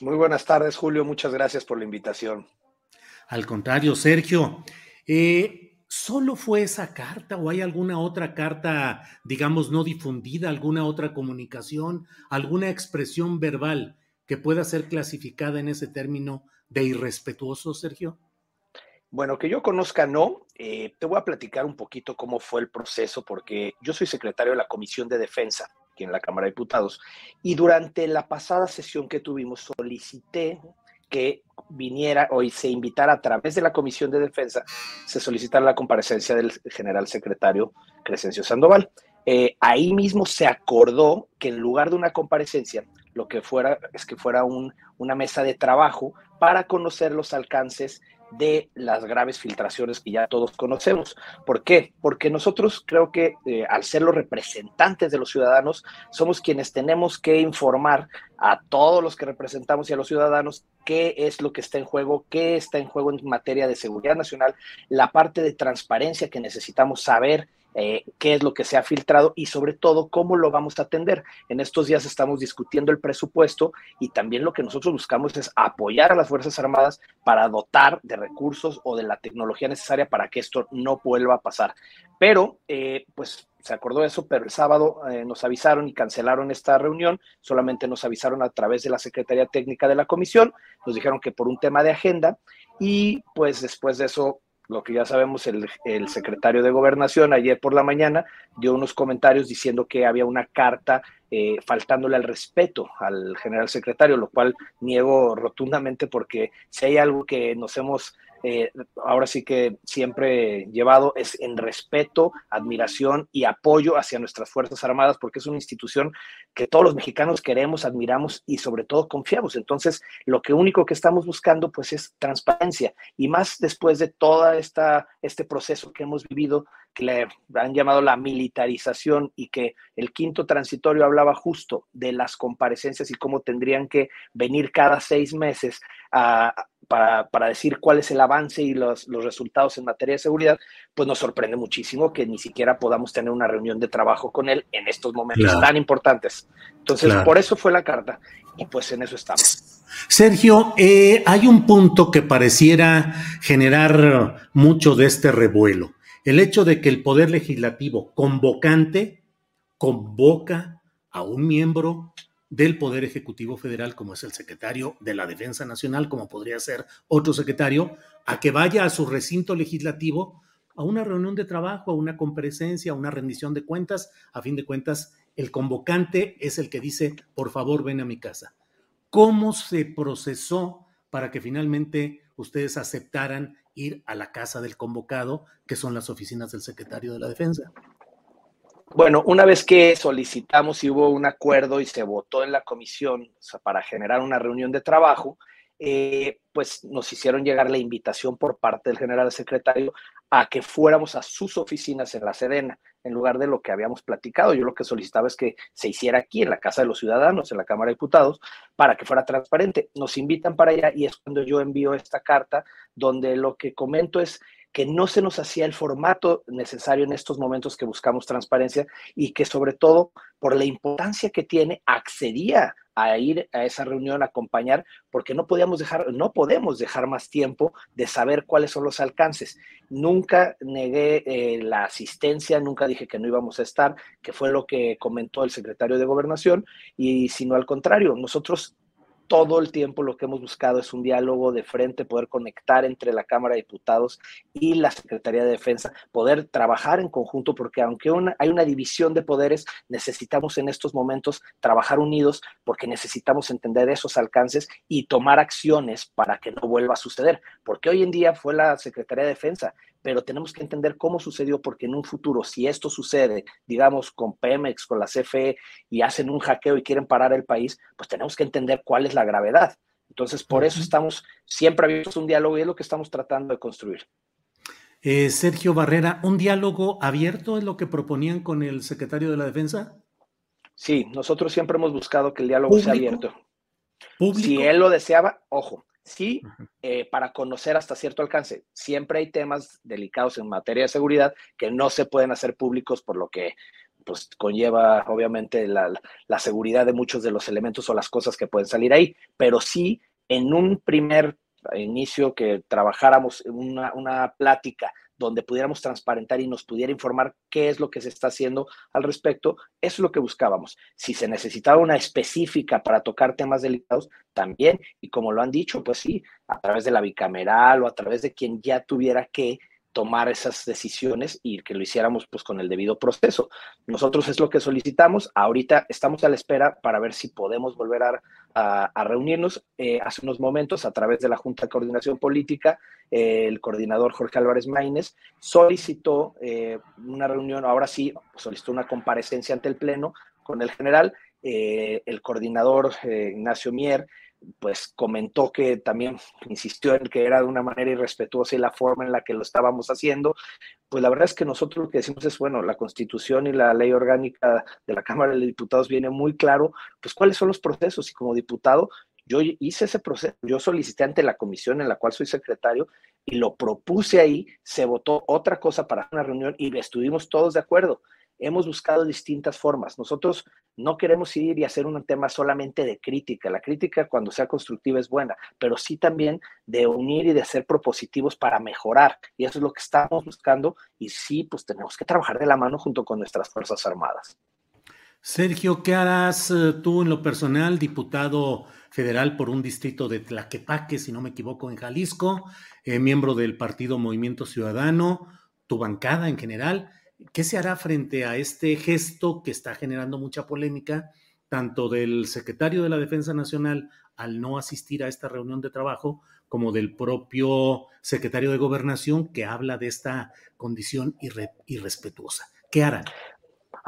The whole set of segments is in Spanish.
Muy buenas tardes, Julio. Muchas gracias por la invitación. Al contrario, Sergio. Eh, ¿Solo fue esa carta o hay alguna otra carta, digamos, no difundida, alguna otra comunicación, alguna expresión verbal que pueda ser clasificada en ese término de irrespetuoso, Sergio? Bueno, que yo conozca, no. Eh, te voy a platicar un poquito cómo fue el proceso, porque yo soy secretario de la Comisión de Defensa en la Cámara de Diputados, y durante la pasada sesión que tuvimos solicité que viniera hoy se invitara a través de la Comisión de Defensa, se solicitara la comparecencia del general secretario Crescencio Sandoval. Eh, ahí mismo se acordó que en lugar de una comparecencia, lo que fuera es que fuera un, una mesa de trabajo para conocer los alcances de las graves filtraciones que ya todos conocemos. ¿Por qué? Porque nosotros creo que eh, al ser los representantes de los ciudadanos, somos quienes tenemos que informar a todos los que representamos y a los ciudadanos qué es lo que está en juego, qué está en juego en materia de seguridad nacional, la parte de transparencia que necesitamos saber eh, qué es lo que se ha filtrado y sobre todo cómo lo vamos a atender. En estos días estamos discutiendo el presupuesto y también lo que nosotros buscamos es apoyar a las Fuerzas Armadas para dotar de recursos o de la tecnología necesaria para que esto no vuelva a pasar. Pero, eh, pues se acordó eso, pero el sábado eh, nos avisaron y cancelaron esta reunión, solamente nos avisaron a través de la Secretaría Técnica de la Comisión, nos dijeron que por un tema de agenda y pues después de eso lo que ya sabemos, el, secretario de Gobernación ayer por la mañana dio unos comentarios diciendo que había una carta eh, faltándole al respeto al general secretario, lo cual niego rotundamente porque si hay algo que nos hemos eh, ahora sí que siempre llevado es en respeto, admiración y apoyo hacia nuestras Fuerzas Armadas, porque es una institución que todos los mexicanos queremos, admiramos y sobre todo confiamos. Entonces, lo que único que estamos buscando pues es transparencia y más después de esta este proceso que hemos vivido que le han llamado la militarización y que el quinto transitorio hablaba justo de las comparecencias y cómo tendrían que venir cada seis meses para, decir cuál es el avance y los, resultados en materia de seguridad, pues nos sorprende muchísimo que ni siquiera podamos tener una reunión de trabajo con él en estos momentos tan importantes. Entonces, por eso fue la carta y pues en eso estamos. Sergio, eh, hay un punto que pareciera generar mucho de este revuelo el hecho de que el Poder Legislativo convocante convoca a un miembro del Poder Ejecutivo Federal, como es el secretario de la Defensa Nacional, como podría ser otro secretario, a que vaya a su recinto legislativo a una reunión de trabajo, a una comparecencia, a una rendición de cuentas. A fin de cuentas, el convocante es el que dice, por favor, ven a mi casa. ¿Cómo se procesó para que finalmente ustedes aceptaran ir a la casa del convocado, que son las oficinas del secretario de la Defensa. Bueno, una vez que solicitamos y hubo un acuerdo y se votó en la comisión para generar una reunión de trabajo, eh, pues nos hicieron llegar la invitación por parte del general secretario a que fuéramos a sus oficinas en la Sedena, en lugar de lo que habíamos platicado. Yo lo que solicitaba es que se hiciera aquí, en la Casa de los Ciudadanos, en la Cámara de Diputados, para que fuera transparente. Nos invitan para allá y es cuando yo envío esta carta donde lo que comento es que no se nos hacía el formato necesario en estos momentos que buscamos transparencia y que sobre todo por la importancia que tiene accedía a ir a esa reunión, a acompañar, porque no podíamos dejar, no podemos dejar más tiempo de saber cuáles son los alcances. Nunca negué eh, la asistencia, nunca dije que no íbamos a estar, que fue lo que comentó el secretario de Gobernación, y sino al contrario, nosotros todo el tiempo lo que hemos buscado es un diálogo de frente, poder conectar entre la Cámara de Diputados y la Secretaría de Defensa, poder trabajar en conjunto, porque aunque hay una división de poderes, necesitamos en estos momentos trabajar unidos porque necesitamos entender esos alcances y tomar acciones para que no vuelva a suceder, porque hoy en día fue la Secretaría de Defensa pero tenemos que entender cómo sucedió, porque en un futuro, si esto sucede, digamos, con Pemex, con la CFE, y hacen un hackeo y quieren parar el país, pues tenemos que entender cuál es la gravedad. Entonces, por eso estamos siempre abiertos a un diálogo y es lo que estamos tratando de construir. Eh, Sergio Barrera, ¿un diálogo abierto es lo que proponían con el secretario de la Defensa? Sí, nosotros siempre hemos buscado que el diálogo sea abierto. Si él lo deseaba, ojo, sí, eh, para conocer hasta cierto alcance. Siempre hay temas delicados en materia de seguridad que no se pueden hacer públicos por lo que pues conlleva obviamente la, seguridad de muchos de los elementos o las cosas que pueden salir ahí, pero sí en un primer inicio que trabajáramos una, una plática donde pudiéramos transparentar y nos pudiera informar qué es lo que se está haciendo al respecto, eso es lo que buscábamos. Si se necesitaba una específica para tocar temas delicados, también, y como lo han dicho, pues sí, a través de la bicameral o a través de quien ya tuviera que tomar esas decisiones y que lo hiciéramos pues con el debido proceso. Nosotros es lo que solicitamos. Ahorita estamos a la espera para ver si podemos volver a, reunirnos. Eh, hace unos momentos, a través de la Junta de Coordinación Política, eh, el coordinador Jorge Álvarez Maínez solicitó eh, una reunión, ahora sí, solicitó una comparecencia ante el Pleno con el general. el coordinador Ignacio Mier pues comentó que también insistió en que era de una manera irrespetuosa y la forma en la que lo estábamos haciendo, pues la verdad es que nosotros lo que decimos es, bueno, la constitución y la ley orgánica de la Cámara de Diputados viene muy claro, pues cuáles son los procesos y como diputado yo hice ese proceso, yo solicité ante la comisión en la cual soy secretario y lo propuse ahí, se votó otra cosa para una reunión y estuvimos todos de acuerdo hemos buscado distintas formas. Nosotros no queremos ir y hacer un tema solamente de crítica. La crítica cuando sea constructiva es buena, pero sí también de unir y de ser propositivos para mejorar. Y eso es lo que estamos buscando. Y sí, pues tenemos que trabajar de la mano junto con nuestras Fuerzas Armadas. Sergio, ¿qué harás eh, tú en lo personal, diputado federal por un distrito de Tlaquepaque, si no me equivoco, en Jalisco, eh, miembro del Partido Movimiento Ciudadano, tu bancada en general? ¿Qué se hará frente a este gesto que está generando mucha polémica, tanto del secretario de la Defensa Nacional al no asistir a esta reunión de trabajo, como del propio secretario de Gobernación que habla de esta condición irrespetuosa? ¿Qué harán?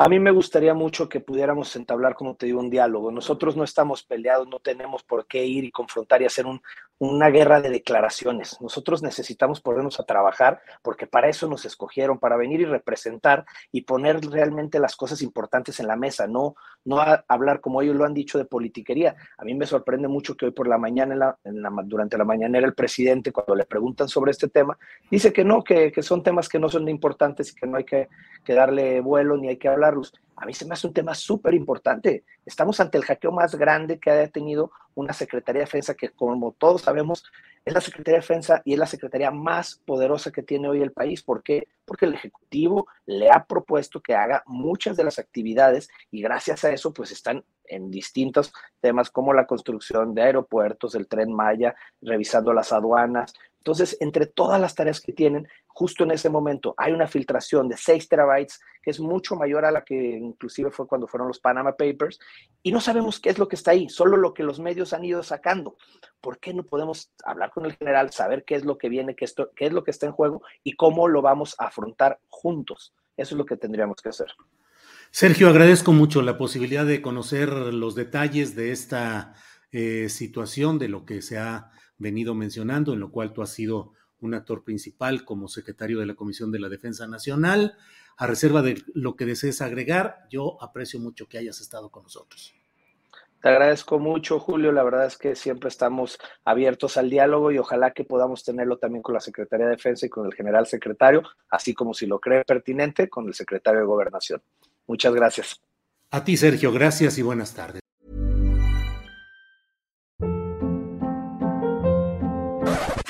A mí me gustaría mucho que pudiéramos entablar, como te digo, un diálogo. Nosotros no estamos peleados, no tenemos por qué ir y confrontar y hacer un, una guerra de declaraciones. Nosotros necesitamos ponernos a trabajar porque para eso nos escogieron, para venir y representar y poner realmente las cosas importantes en la mesa, no, no hablar como ellos lo han dicho de politiquería. A mí me sorprende mucho que hoy por la mañana, la, durante la mañanera, el presidente, cuando le preguntan sobre este tema, dice que no, que, son temas que no son importantes y que no hay que, darle vuelo ni hay que hablarlos a mí se me hace un tema súper importante. Estamos ante el hackeo más grande que haya tenido una Secretaría de Defensa, que como todos sabemos, es la Secretaría de Defensa y es la Secretaría más poderosa que tiene hoy el país. ¿Por qué? Porque el Ejecutivo le ha propuesto que haga muchas de las actividades y gracias a eso, pues están en distintos temas como la construcción de aeropuertos, el tren Maya, revisando las aduanas, entonces, entre todas las tareas que tienen, justo en ese momento hay una filtración de 6 terabytes, que es mucho mayor a la que inclusive fue cuando fueron los Panama Papers, y no sabemos qué es lo que está ahí, solo lo que los medios han ido sacando. ¿Por qué no podemos hablar con el general, saber qué es lo que viene, qué, esto, qué es lo que está en juego y cómo lo vamos a afrontar juntos? Eso es lo que tendríamos que hacer. Sergio, agradezco mucho la posibilidad de conocer los detalles de esta eh, situación, de lo que se ha venido mencionando, en lo cual tú has sido un actor principal como secretario de la Comisión de la Defensa Nacional. A reserva de lo que desees agregar, yo aprecio mucho que hayas estado con nosotros. Te agradezco mucho, Julio. La verdad es que siempre estamos abiertos al diálogo y ojalá que podamos tenerlo también con la Secretaría de Defensa y con el general secretario, así como si lo cree pertinente, con el secretario de Gobernación. Muchas gracias. A ti, Sergio, gracias y buenas tardes.